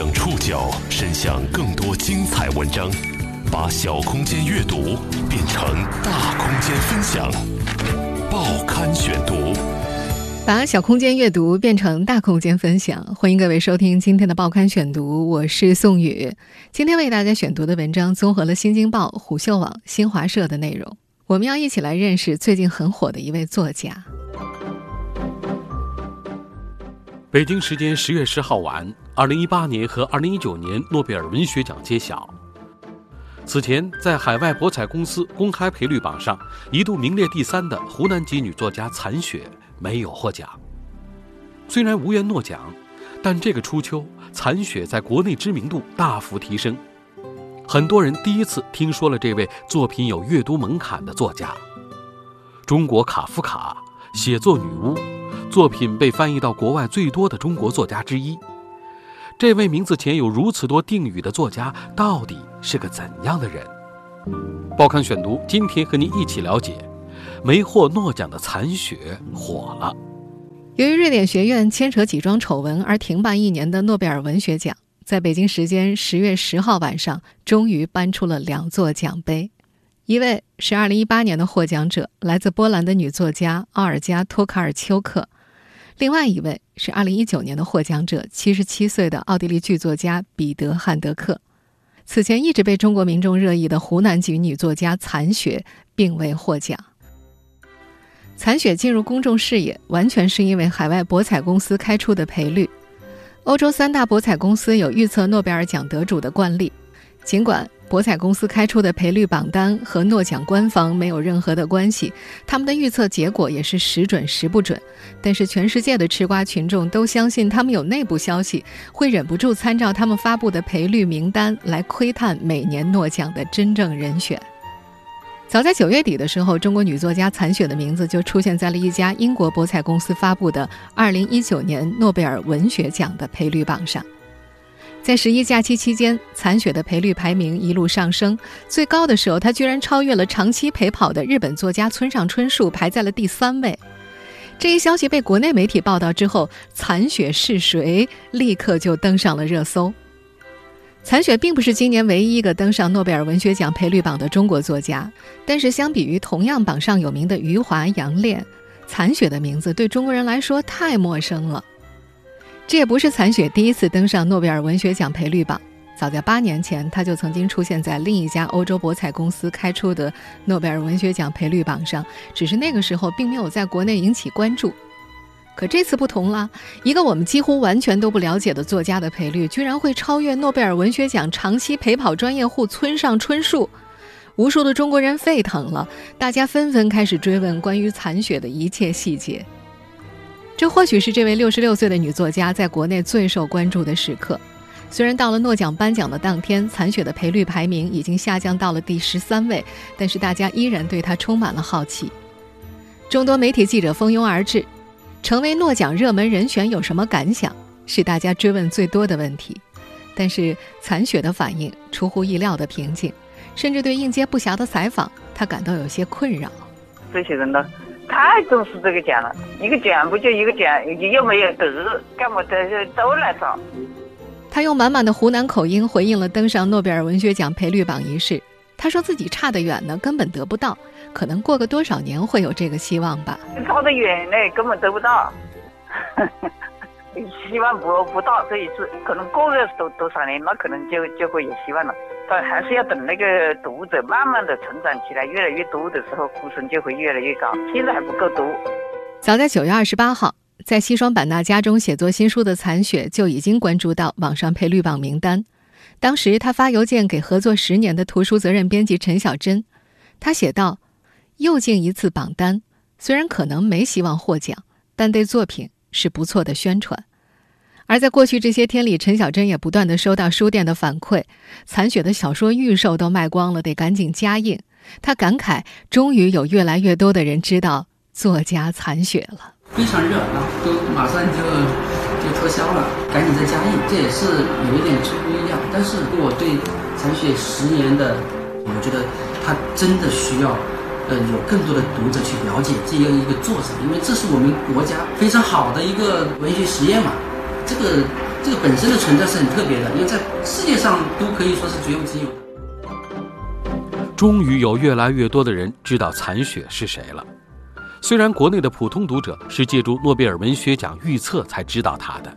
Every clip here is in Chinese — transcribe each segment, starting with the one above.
将触角伸向更多精彩文章，把小空间阅读变成大空间分享。报刊选读，把小空间阅读变成大空间分享。欢迎各位收听今天的报刊选读，我是宋宇。今天为大家选读的文章综合了《新京报》、虎嗅网、新华社的内容。我们要一起来认识最近很火的一位作家。北京时间十月十号晚，二零一八年和二零一九年诺贝尔文学奖揭晓。此前，在海外博彩公司公开赔率榜上一度名列第三的湖南籍女作家残雪没有获奖。虽然无缘诺奖，但这个初秋，残雪在国内知名度大幅提升，很多人第一次听说了这位作品有阅读门槛的作家——中国卡夫卡，写作女巫。作品被翻译到国外最多的中国作家之一，这位名字前有如此多定语的作家到底是个怎样的人？报刊选读今天和您一起了解，没获诺奖的残雪火了。由于瑞典学院牵扯几桩丑闻而停办一年的诺贝尔文学奖，在北京时间十月十号晚上，终于搬出了两座奖杯。一位是二零一八年的获奖者，来自波兰的女作家奥尔加·托卡尔丘克。另外一位是二零一九年的获奖者，七十七岁的奥地利剧作家彼得·汉德克。此前一直被中国民众热议的湖南籍女作家残雪并未获奖。残雪进入公众视野，完全是因为海外博彩公司开出的赔率。欧洲三大博彩公司有预测诺贝尔奖得主的惯例，尽管。博彩公司开出的赔率榜单和诺奖官方没有任何的关系，他们的预测结果也是时准时不准。但是全世界的吃瓜群众都相信他们有内部消息，会忍不住参照他们发布的赔率名单来窥探每年诺奖的真正人选。早在九月底的时候，中国女作家残雪的名字就出现在了一家英国博彩公司发布的2019年诺贝尔文学奖的赔率榜上。在十一假期期间，残雪的赔率排名一路上升，最高的时候，他居然超越了长期陪跑的日本作家村上春树，排在了第三位。这一消息被国内媒体报道之后，残雪是谁立刻就登上了热搜。残雪并不是今年唯一一个登上诺贝尔文学奖赔率榜的中国作家，但是相比于同样榜上有名的余华、杨炼，残雪的名字对中国人来说太陌生了。这也不是残雪第一次登上诺贝尔文学奖赔率榜，早在八年前，他就曾经出现在另一家欧洲博彩公司开出的诺贝尔文学奖赔率榜上，只是那个时候并没有在国内引起关注。可这次不同了，一个我们几乎完全都不了解的作家的赔率，居然会超越诺贝尔文学奖长期陪跑专业户村上春树，无数的中国人沸腾了，大家纷纷开始追问关于残雪的一切细节。这或许是这位六十六岁的女作家在国内最受关注的时刻。虽然到了诺奖颁奖的当天，残雪的赔率排名已经下降到了第十三位，但是大家依然对她充满了好奇。众多媒体记者蜂拥而至，成为诺奖热门人选有什么感想？是大家追问最多的问题。但是残雪的反应出乎意料的平静，甚至对应接不暇的采访，她感到有些困扰。这些人呢？太重视这个奖了，一个奖不就一个奖，又没有得，干嘛的都来找？他用满满的湖南口音回应了登上诺贝尔文学奖赔率榜一事。他说自己差得远呢，根本得不到，可能过个多少年会有这个希望吧。差得远呢，根本得不到。希望不不到这一次，可能过个多多少年，那可能就就会有希望了。但还是要等那个读者慢慢的成长起来，越来越多的时候，呼声就会越来越高。现在还不够多。早在九月二十八号，在西双版纳家中写作新书的残雪就已经关注到网上赔率榜名单。当时他发邮件给合作十年的图书责任编辑陈小珍，他写道：“又进一次榜单，虽然可能没希望获奖，但对作品。”是不错的宣传，而在过去这些天里，陈小珍也不断的收到书店的反馈，残雪的小说预售都卖光了，得赶紧加印。他感慨，终于有越来越多的人知道作家残雪了，非常热啊，都马上就就脱销了，赶紧再加印，这也是有一点出乎意料。但是我对残雪十年的，我觉得他真的需要。呃，有更多的读者去了解这样一个作者，因为这是我们国家非常好的一个文学实验嘛。这个这个本身的存在是很特别的，因为在世界上都可以说是绝无仅有的。终于有越来越多的人知道残雪是谁了。虽然国内的普通读者是借助诺贝尔文学奖预测才知道他的，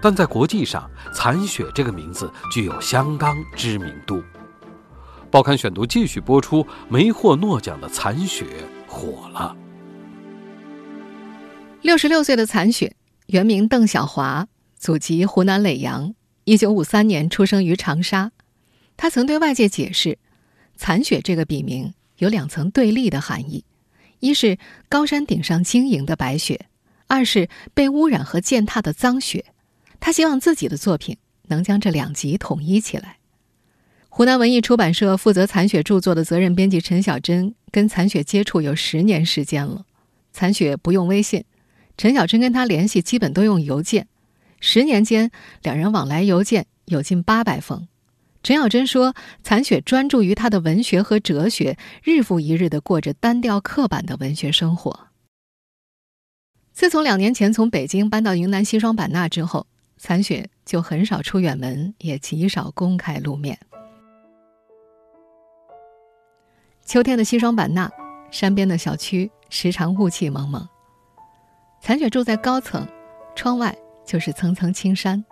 但在国际上，残雪这个名字具有相当知名度。报刊选读继续播出，没获诺奖的残雪火了。六十六岁的残雪，原名邓小华，祖籍湖南耒阳，一九五三年出生于长沙。他曾对外界解释，残雪这个笔名有两层对立的含义。一是高山顶上晶莹的白雪，二是被污染和践踏的脏雪。他希望自己的作品能将这两极统一起来。湖南文艺出版社负责残雪著作的责任编辑陈小珍跟残雪接触有十年时间了。残雪不用微信，陈小珍跟他联系基本都用邮件。十年间，两人往来邮件有近八百封。陈小珍说：“残雪专注于他的文学和哲学，日复一日的过着单调刻板的文学生活。”自从两年前从北京搬到云南西双版纳之后，残雪就很少出远门，也极少公开露面。秋天的西双版纳，山边的小区时常雾气蒙蒙。残雪住在高层，窗外就是层层青山。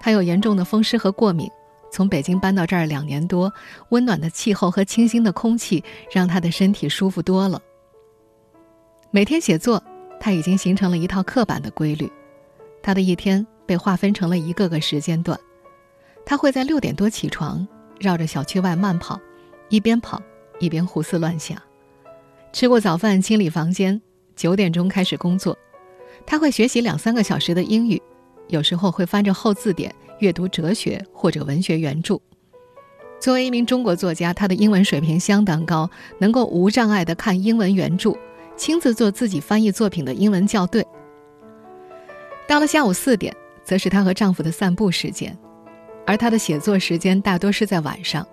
他有严重的风湿和过敏。从北京搬到这儿两年多，温暖的气候和清新的空气让他的身体舒服多了。每天写作，他已经形成了一套刻板的规律。他的一天被划分成了一个个时间段。他会在六点多起床，绕着小区外慢跑，一边跑一边胡思乱想。吃过早饭，清理房间，九点钟开始工作。他会学习两三个小时的英语，有时候会翻着厚字典。阅读哲学或者文学原著。作为一名中国作家，他的英文水平相当高，能够无障碍地看英文原著，亲自做自己翻译作品的英文校对。到了下午四点，则是她和丈夫的散步时间，而她的写作时间大多是在晚上。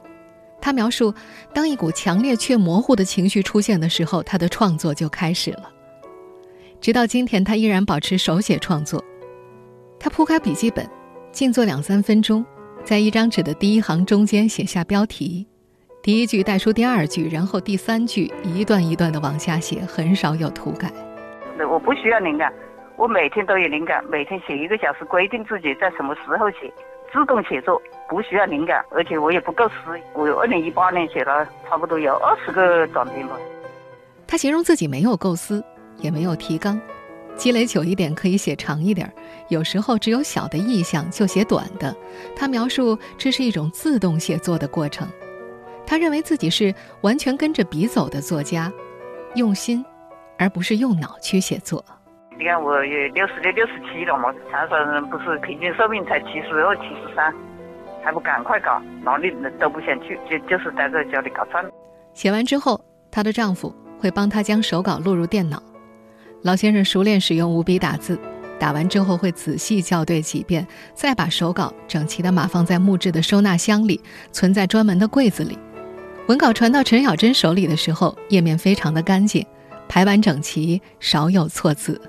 他描述，当一股强烈却模糊的情绪出现的时候，他的创作就开始了。直到今天，他依然保持手写创作。他铺开笔记本。静坐两三分钟，在一张纸的第一行中间写下标题，第一句带出第二句，然后第三句一段一段的往下写，很少有涂改。我不需要灵感，我每天都有灵感，每天写一个小时，规定自己在什么时候写，自动写作，不需要灵感，而且我也不构思。我二零一八年写了差不多有二十个短篇吧。他形容自己没有构思，也没有提纲。积累久一点可以写长一点，有时候只有小的意向就写短的。他描述这是一种自动写作的过程。他认为自己是完全跟着笔走的作家，用心，而不是用脑去写作。你看我也六十六、六十七了嘛，长沙人不是平均寿命才七十二、七十三，还不赶快搞，哪里都不想去，就就是待在家里搞饭。写完之后，她的丈夫会帮她将手稿录入电脑。老先生熟练使用五笔打字，打完之后会仔细校对几遍，再把手稿整齐的码放在木质的收纳箱里，存在专门的柜子里。文稿传到陈小珍手里的时候，页面非常的干净，排版整齐，少有错字。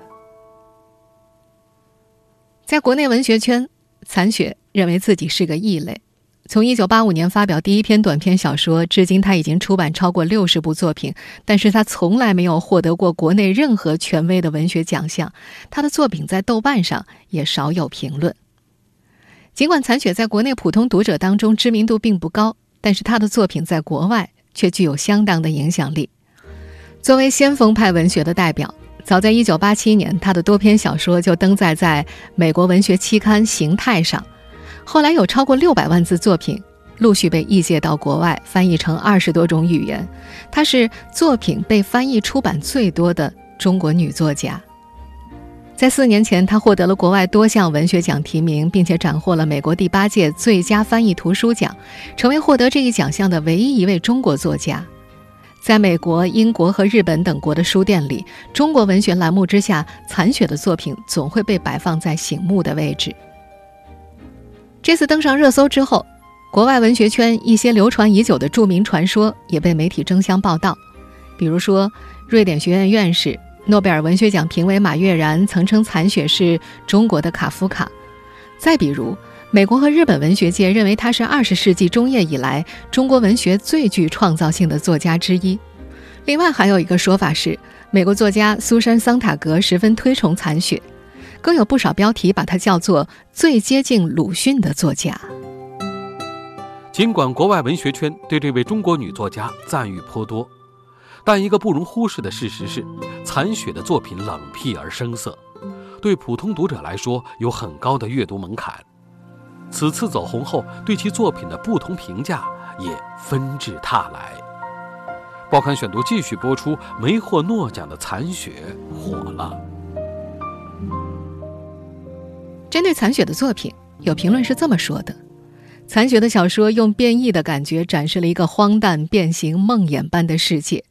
在国内文学圈，残雪认为自己是个异类。从一九八五年发表第一篇短篇小说，至今他已经出版超过六十部作品，但是他从来没有获得过国内任何权威的文学奖项。他的作品在豆瓣上也少有评论。尽管残雪在国内普通读者当中知名度并不高，但是他的作品在国外却具有相当的影响力。作为先锋派文学的代表，早在一九八七年，他的多篇小说就登载在美国文学期刊《形态》上。后来有超过六百万字作品陆续被译介到国外，翻译成二十多种语言。她是作品被翻译出版最多的中国女作家。在四年前，她获得了国外多项文学奖提名，并且斩获了美国第八届最佳翻译图书奖，成为获得这一奖项的唯一一位中国作家。在美国、英国和日本等国的书店里，中国文学栏目之下，残雪的作品总会被摆放在醒目的位置。这次登上热搜之后，国外文学圈一些流传已久的著名传说也被媒体争相报道。比如说，瑞典学院院士、诺贝尔文学奖评委马悦然曾称残雪是中国的卡夫卡。再比如，美国和日本文学界认为他是二十世纪中叶以来中国文学最具创造性的作家之一。另外，还有一个说法是，美国作家苏珊·桑塔格十分推崇残雪，更有不少标题把他叫做最接近鲁迅的作家。尽管国外文学圈对这位中国女作家赞誉颇多，但一个不容忽视的事实是，残雪的作品冷僻而生涩。对普通读者来说有很高的阅读门槛，此次走红后，对其作品的不同评价也纷至沓来。报刊选读继续播出，没获诺奖的残雪火了。针对残雪的作品，有评论是这么说的：残雪的小说用变异的感觉展示了一个荒诞、变形、梦魇般的世界，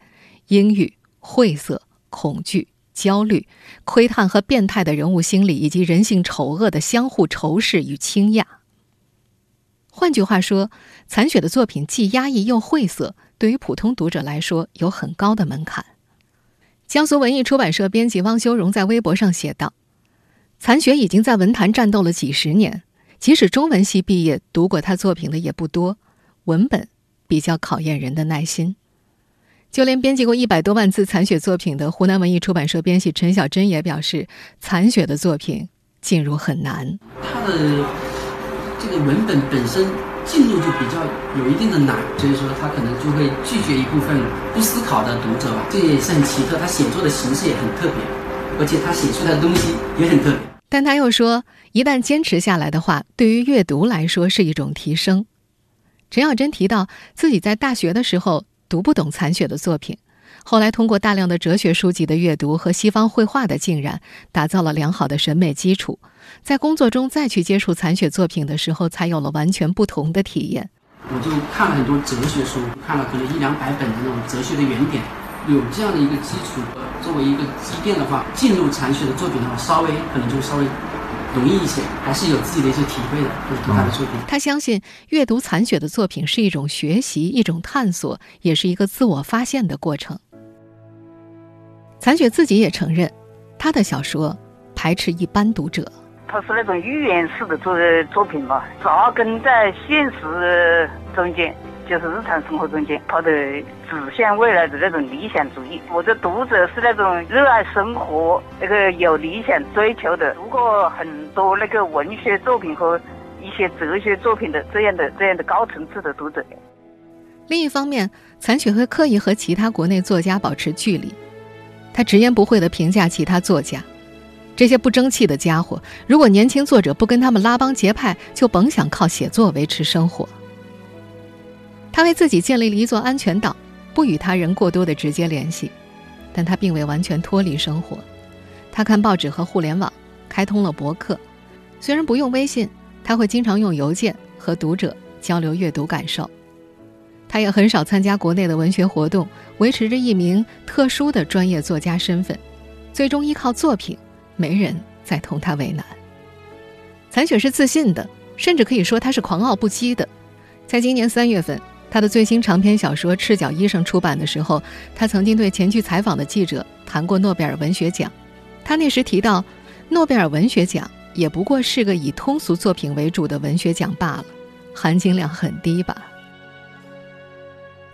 阴郁、晦涩、恐惧。焦虑、窥探和变态的人物心理，以及人性丑恶的相互仇视与倾轧。换句话说，残雪的作品既压抑又晦涩，对于普通读者来说有很高的门槛。江苏文艺出版社编辑汪修荣在微博上写道：“残雪已经在文坛战斗了几十年，即使中文系毕业读过他作品的也不多，文本比较考验人的耐心。”就连编辑过一百多万字残雪作品的湖南文艺出版社编辑陈小珍也表示，残雪的作品进入很难。他的这个文本本身进入就比较有一定的难，所以说他可能就会拒绝一部分不思考的读者吧。这也是很奇特，他写作的形式也很特别，而且他写出来的东西也很特别。但他又说，一旦坚持下来的话，对于阅读来说是一种提升。陈小珍提到自己在大学的时候。读不懂残雪的作品，后来通过大量的哲学书籍的阅读和西方绘画的浸染，打造了良好的审美基础。在工作中再去接触残雪作品的时候，才有了完全不同的体验。我就看了很多哲学书，看了可能一两百本的那种哲学的原点，有这样的一个基础作为一个积淀的话，进入残雪的作品的话，稍微可能就稍微。容易一些，还是有自己的一些体会的。就是读他的作品，他相信阅读残雪的作品是一种学习，一种探索，也是一个自我发现的过程。残雪自己也承认，他的小说排斥一般读者。他是那种寓言式的作作品嘛，扎根在现实中间。就是日常生活中间，他的指向未来的那种理想主义。我的读者是那种热爱生活、那个有理想追求的，读过很多那个文学作品和一些哲学作品的这样的这样的高层次的读者。另一方面，残雪会刻意和其他国内作家保持距离，他直言不讳地评价其他作家：这些不争气的家伙，如果年轻作者不跟他们拉帮结派，就甭想靠写作维持生活。他为自己建立了一座安全岛，不与他人过多的直接联系，但他并未完全脱离生活。他看报纸和互联网，开通了博客，虽然不用微信，他会经常用邮件和读者交流阅读感受。他也很少参加国内的文学活动，维持着一名特殊的专业作家身份，最终依靠作品，没人再同他为难。残雪是自信的，甚至可以说他是狂傲不羁的。在今年三月份。他的最新长篇小说《赤脚医生》出版的时候，他曾经对前去采访的记者谈过诺贝尔文学奖。他那时提到，诺贝尔文学奖也不过是个以通俗作品为主的文学奖罢了，含金量很低吧。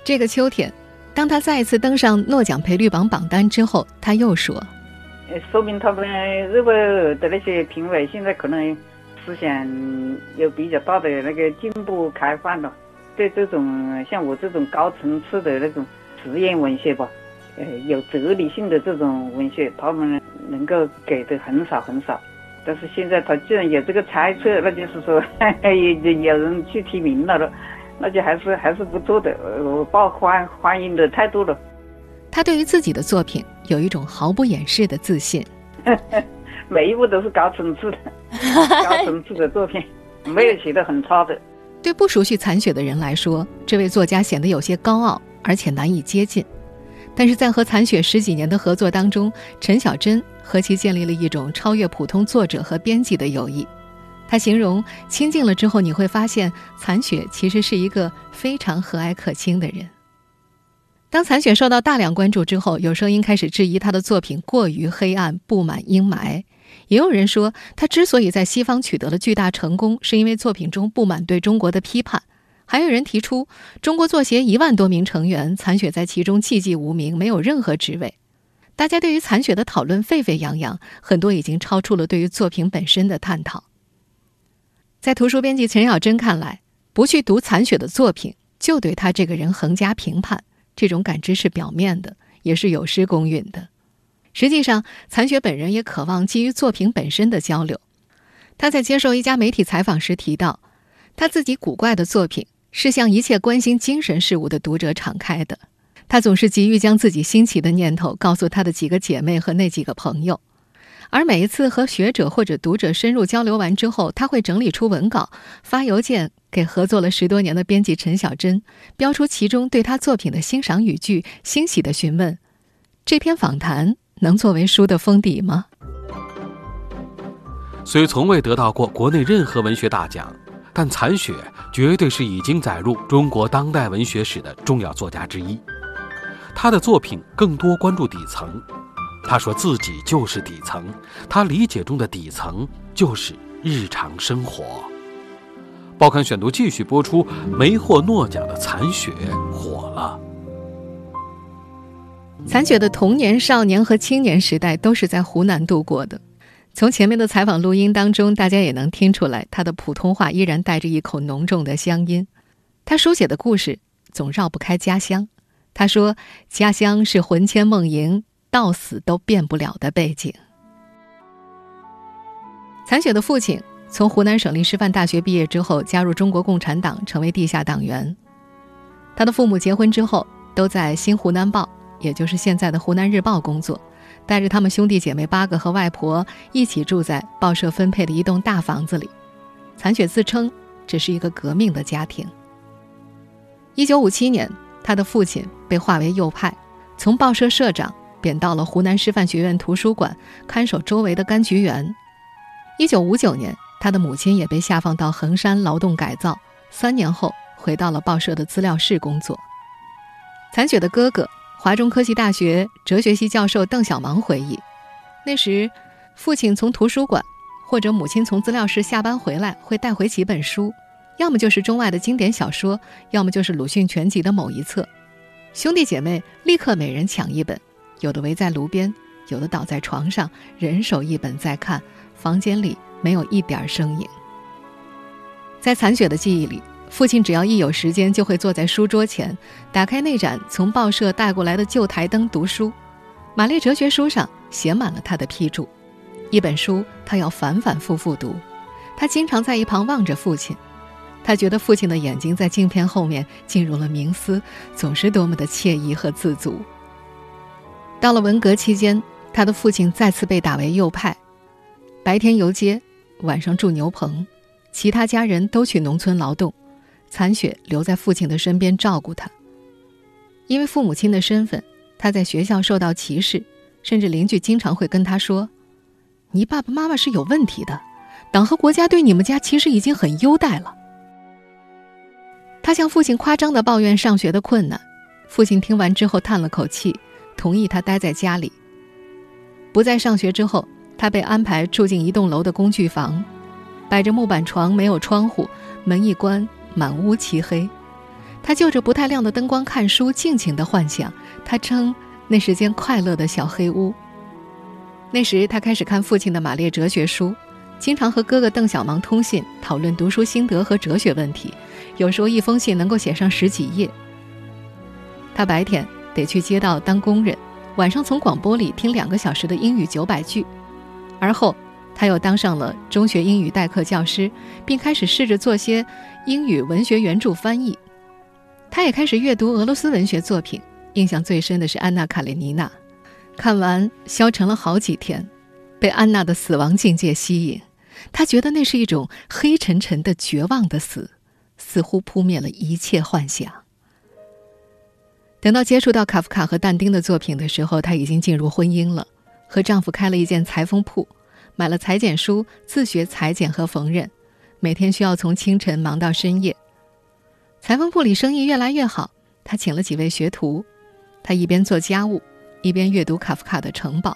这个秋天，当他再一次登上诺奖赔率榜榜单之后，他又说：“说明他们日本的那些评委现在可能思想有比较大的那个进步开放了。”对这种像我这种高层次的那种实验文学吧，呃，有哲理性的这种文学，他们能够给的很少很少。但是现在他既然有这个猜测，那就是说 有有人去提名了了，那就还是还是不错的，我抱欢欢迎的态度了。他对于自己的作品有一种毫不掩饰的自信，每一部都是高层次的，高层次的作品，没有写的很差的。对不熟悉残雪的人来说，这位作家显得有些高傲，而且难以接近。但是在和残雪十几年的合作当中，陈小珍和其建立了一种超越普通作者和编辑的友谊。他形容亲近了之后，你会发现残雪其实是一个非常和蔼可亲的人。当残雪受到大量关注之后，有声音开始质疑他的作品过于黑暗、布满阴霾。也有人说，他之所以在西方取得了巨大成功，是因为作品中布满对中国的批判。还有人提出，中国作协一万多名成员，残雪在其中寂寂无名，没有任何职位。大家对于残雪的讨论沸沸扬扬，很多已经超出了对于作品本身的探讨。在图书编辑陈小珍看来，不去读残雪的作品，就对他这个人横加评判，这种感知是表面的，也是有失公允的。实际上，残雪本人也渴望基于作品本身的交流。他在接受一家媒体采访时提到，他自己古怪的作品是向一切关心精神事物的读者敞开的。他总是急于将自己新奇的念头告诉他的几个姐妹和那几个朋友，而每一次和学者或者读者深入交流完之后，他会整理出文稿，发邮件给合作了十多年的编辑陈小珍，标出其中对他作品的欣赏语句，欣喜地询问：“这篇访谈能作为书的封底吗？”虽从未得到过国内任何文学大奖，但残雪绝对是已经载入中国当代文学史的重要作家之一。他的作品更多关注底层，他说自己就是底层，他理解中的底层就是日常生活。报刊选读继续播出，没获诺奖的残雪火了。残雪的童年、少年和青年时代都是在湖南度过的。从前面的采访录音当中，大家也能听出来，他的普通话依然带着一口浓重的乡音。他书写的故事总绕不开家乡。他说：“家乡是魂牵梦萦，到死都变不了的背景。”残雪的父亲从湖南省立师范大学毕业之后，加入中国共产党，成为地下党员。他的父母结婚之后，都在《新湖南报》，也就是现在的《湖南日报》工作，带着他们兄弟姐妹八个和外婆一起住在报社分配的一栋大房子里。残雪自称这是一个革命的家庭。一九五七年。他的父亲被划为右派，从报社社长贬到了湖南师范学院图书馆看守周围的柑橘园。一九五九年，他的母亲也被下放到衡山劳动改造，三年后回到了报社的资料室工作。残雪的哥哥，华中科技大学哲学系教授邓小芒回忆，那时父亲从图书馆或者母亲从资料室下班回来，会带回几本书。要么就是中外的经典小说，要么就是鲁迅全集的某一册。兄弟姐妹立刻每人抢一本，有的围在炉边，有的倒在床上，人手一本在看。房间里没有一点声音。在残雪的记忆里，父亲只要一有时间，就会坐在书桌前，打开那盏从报社带过来的旧台灯读书。玛丽哲学书上写满了他的批注，一本书他要反反复复读。他经常在一旁望着父亲。他觉得父亲的眼睛在镜片后面进入了冥思，总是多么的惬意和自足。到了文革期间，他的父亲再次被打为右派，白天游街，晚上住牛棚，其他家人都去农村劳动，残雪留在父亲的身边照顾他。因为父母亲的身份，他在学校受到歧视，甚至邻居经常会跟他说：“你爸爸妈妈是有问题的，党和国家对你们家其实已经很优待了。”他向父亲夸张地抱怨上学的困难，父亲听完之后叹了口气，同意他待在家里。不再上学之后，他被安排住进一栋楼的工具房，摆着木板床，没有窗户，门一关，满屋漆黑。他就着不太亮的灯光看书，尽情的幻想。他称那是间快乐的小黑屋。那时，他开始看父亲的马列哲学书。经常和哥哥邓小芒通信，讨论读书心得和哲学问题。有时候一封信能够写上十几页。他白天得去街道当工人，晚上从广播里听两个小时的英语九百句。而后，他又当上了中学英语代课教师，并开始试着做些英语文学原著翻译。他也开始阅读俄罗斯文学作品，印象最深的是《安娜·卡列尼娜》，看完消沉了好几天。被安娜的死亡境界吸引，他觉得那是一种黑沉沉的绝望的死，似乎扑灭了一切幻想。等到接触到卡夫卡和但丁的作品的时候，她已经进入婚姻了，和丈夫开了一间裁缝铺，买了裁剪书，自学裁剪和缝纫，每天需要从清晨忙到深夜。裁缝铺里生意越来越好，她请了几位学徒，她一边做家务，一边阅读卡夫卡的《城堡》。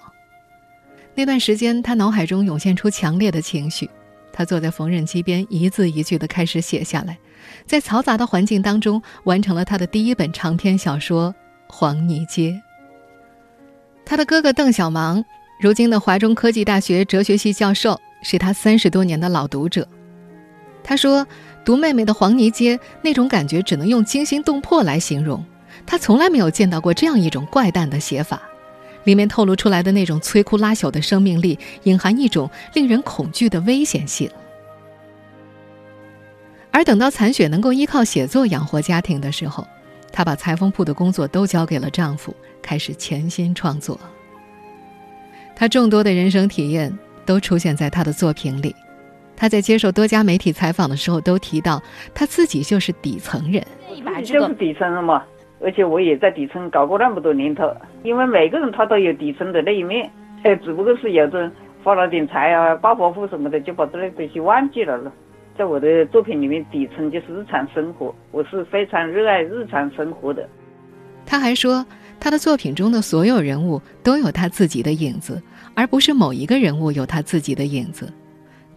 那段时间，他脑海中涌现出强烈的情绪。他坐在缝纫机边，一字一句地开始写下来，在嘈杂的环境当中，完成了他的第一本长篇小说《黄泥街》。他的哥哥邓小芒，如今的华中科技大学哲学系教授，是他三十多年的老读者。他说：“读妹妹的《黄泥街》，那种感觉只能用惊心动魄来形容。他从来没有见到过这样一种怪诞的写法。”里面透露出来的那种摧枯拉朽的生命力，隐含一种令人恐惧的危险性。而等到残雪能够依靠写作养活家庭的时候，她把裁缝铺的工作都交给了丈夫，开始潜心创作。她众多的人生体验都出现在她的作品里。她在接受多家媒体采访的时候都提到，她自己就是底层人，就是底层人嘛。而且我也在底层搞过那么多年头，因为每个人他都有底层的那一面，只不过是有的人发了点财啊、暴发户什么的，就把这些东西忘记了了。在我的作品里面，底层就是日常生活，我是非常热爱日常生活的。他还说，他的作品中的所有人物都有他自己的影子，而不是某一个人物有他自己的影子。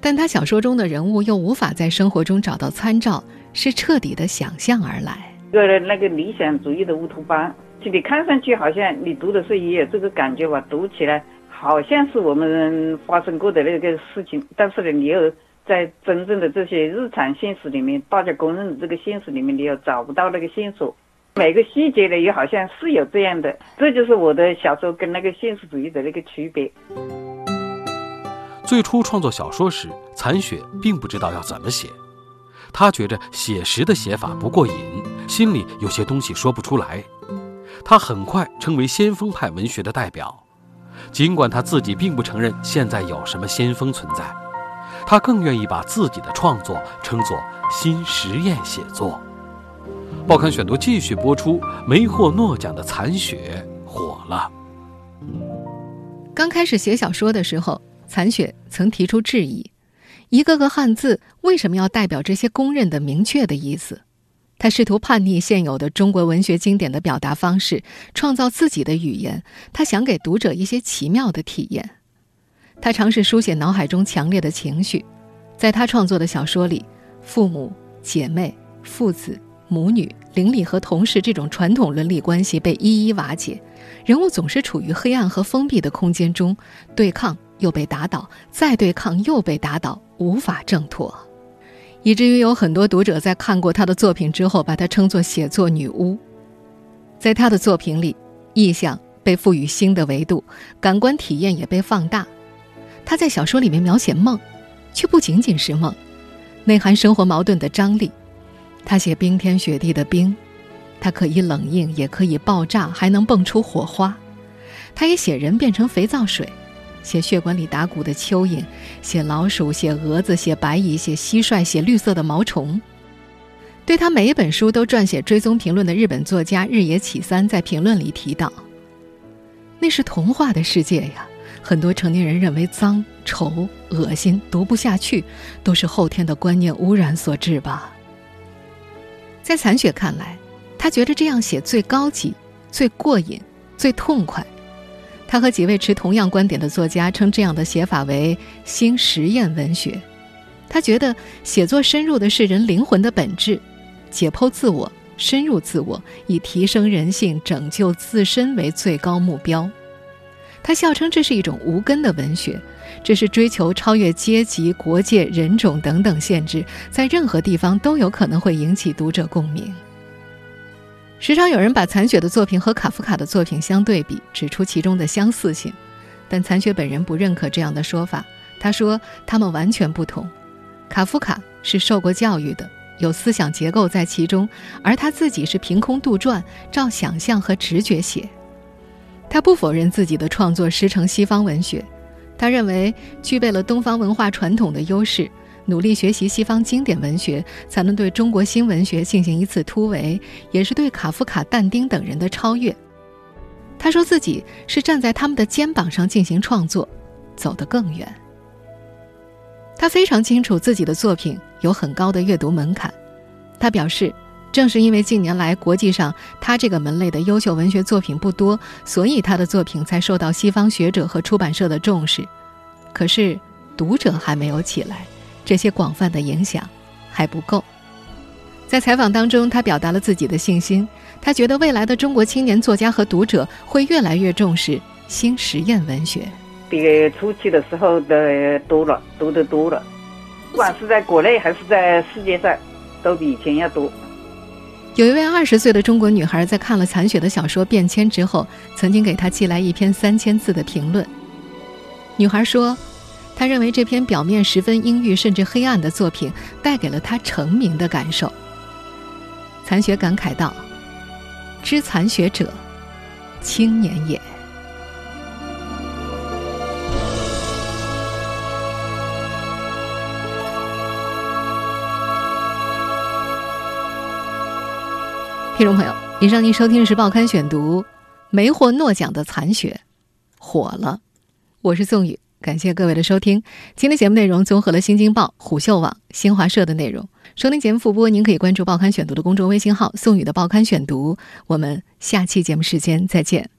但他小说中的人物又无法在生活中找到参照，是彻底的想象而来。个那个理想主义的乌托邦，就你看上去好像你读的时候也有这个感觉吧？读起来好像是我们发生过的那个事情，但是呢，你又在真正的这些日常现实里面，大家公认的这个现实里面，你又找不到那个线索。每个细节呢，又好像是有这样的，这就是我的小说跟那个现实主义的那个区别。最初创作小说时，残雪并不知道要怎么写。他觉着写实的写法不过瘾，心里有些东西说不出来。他很快成为先锋派文学的代表，尽管他自己并不承认现在有什么先锋存在，他更愿意把自己的创作称作新实验写作。报刊选读继续播出，没获诺奖的残雪火了。刚开始写小说的时候，残雪曾提出质疑。一个个汉字为什么要代表这些公认的明确的意思？他试图叛逆现有的中国文学经典的表达方式，创造自己的语言。他想给读者一些奇妙的体验。他尝试书写脑海中强烈的情绪。在他创作的小说里，父母、姐妹、父子、母女、邻里和同事这种传统伦理关系被一一瓦解，人物总是处于黑暗和封闭的空间中对抗。又被打倒，再对抗又被打倒，无法挣脱，以至于有很多读者在看过他的作品之后，把他称作写作女巫。在他的作品里，意象被赋予新的维度，感官体验也被放大。他在小说里面描写梦，却不仅仅是梦，内含生活矛盾的张力。他写冰天雪地的冰，它可以冷硬，也可以爆炸，还能蹦出火花。他也写人变成肥皂水。写血管里打鼓的蚯蚓，写老鼠，写蛾子，写白蚁，写蟋蟀，写绿色的毛虫。对他每一本书都撰写追踪评论的日本作家日野启三在评论里提到：“那是童话的世界呀，很多成年人认为脏、丑、恶心，读不下去，都是后天的观念污染所致吧。”在残雪看来，他觉得这样写最高级、最过瘾、最痛快。他和几位持同样观点的作家称这样的写法为“新实验文学”。他觉得写作深入的是人灵魂的本质，解剖自我、深入自我，以提升人性、拯救自身为最高目标。他笑称这是一种无根的文学，这是追求超越阶级、国界、人种等等限制，在任何地方都有可能会引起读者共鸣。时常有人把残雪的作品和卡夫卡的作品相对比，指出其中的相似性，但残雪本人不认可这样的说法。他说他们完全不同。卡夫卡是受过教育的，有思想结构在其中，而他自己是凭空杜撰，照想象和直觉写。他不否认自己的创作师承西方文学，他认为具备了东方文化传统的优势。努力学习西方经典文学，才能对中国新文学进行一次突围，也是对卡夫卡、但丁等人的超越。他说自己是站在他们的肩膀上进行创作，走得更远。他非常清楚自己的作品有很高的阅读门槛，他表示，正是因为近年来国际上他这个门类的优秀文学作品不多，所以他的作品才受到西方学者和出版社的重视。可是读者还没有起来，这些广泛的影响还不够。在采访当中，他表达了自己的信心。他觉得未来的中国青年作家和读者会越来越重视新实验文学。比初期的时候的多了，读的多了，不管是在国内还是在世界上，都比以前要多。有一位二十岁的中国女孩在看了残雪的小说《变迁》之后，曾经给他寄来一篇三千字的评论。女孩说，他认为这篇表面十分阴郁甚至黑暗的作品带给了他成名的感受。残雪感慨道。知残雪者，青年也。听众朋友，以上您收听的是《报刊选读》，没获诺奖的残雪火了。我是宋宇，感谢各位的收听。今天节目内容综合了《新京报》、虎嗅网、新华社的内容。收听节目复播，您可以关注《报刊选读》的公众微信号“宋宇的报刊选读”。我们下期节目时间再见。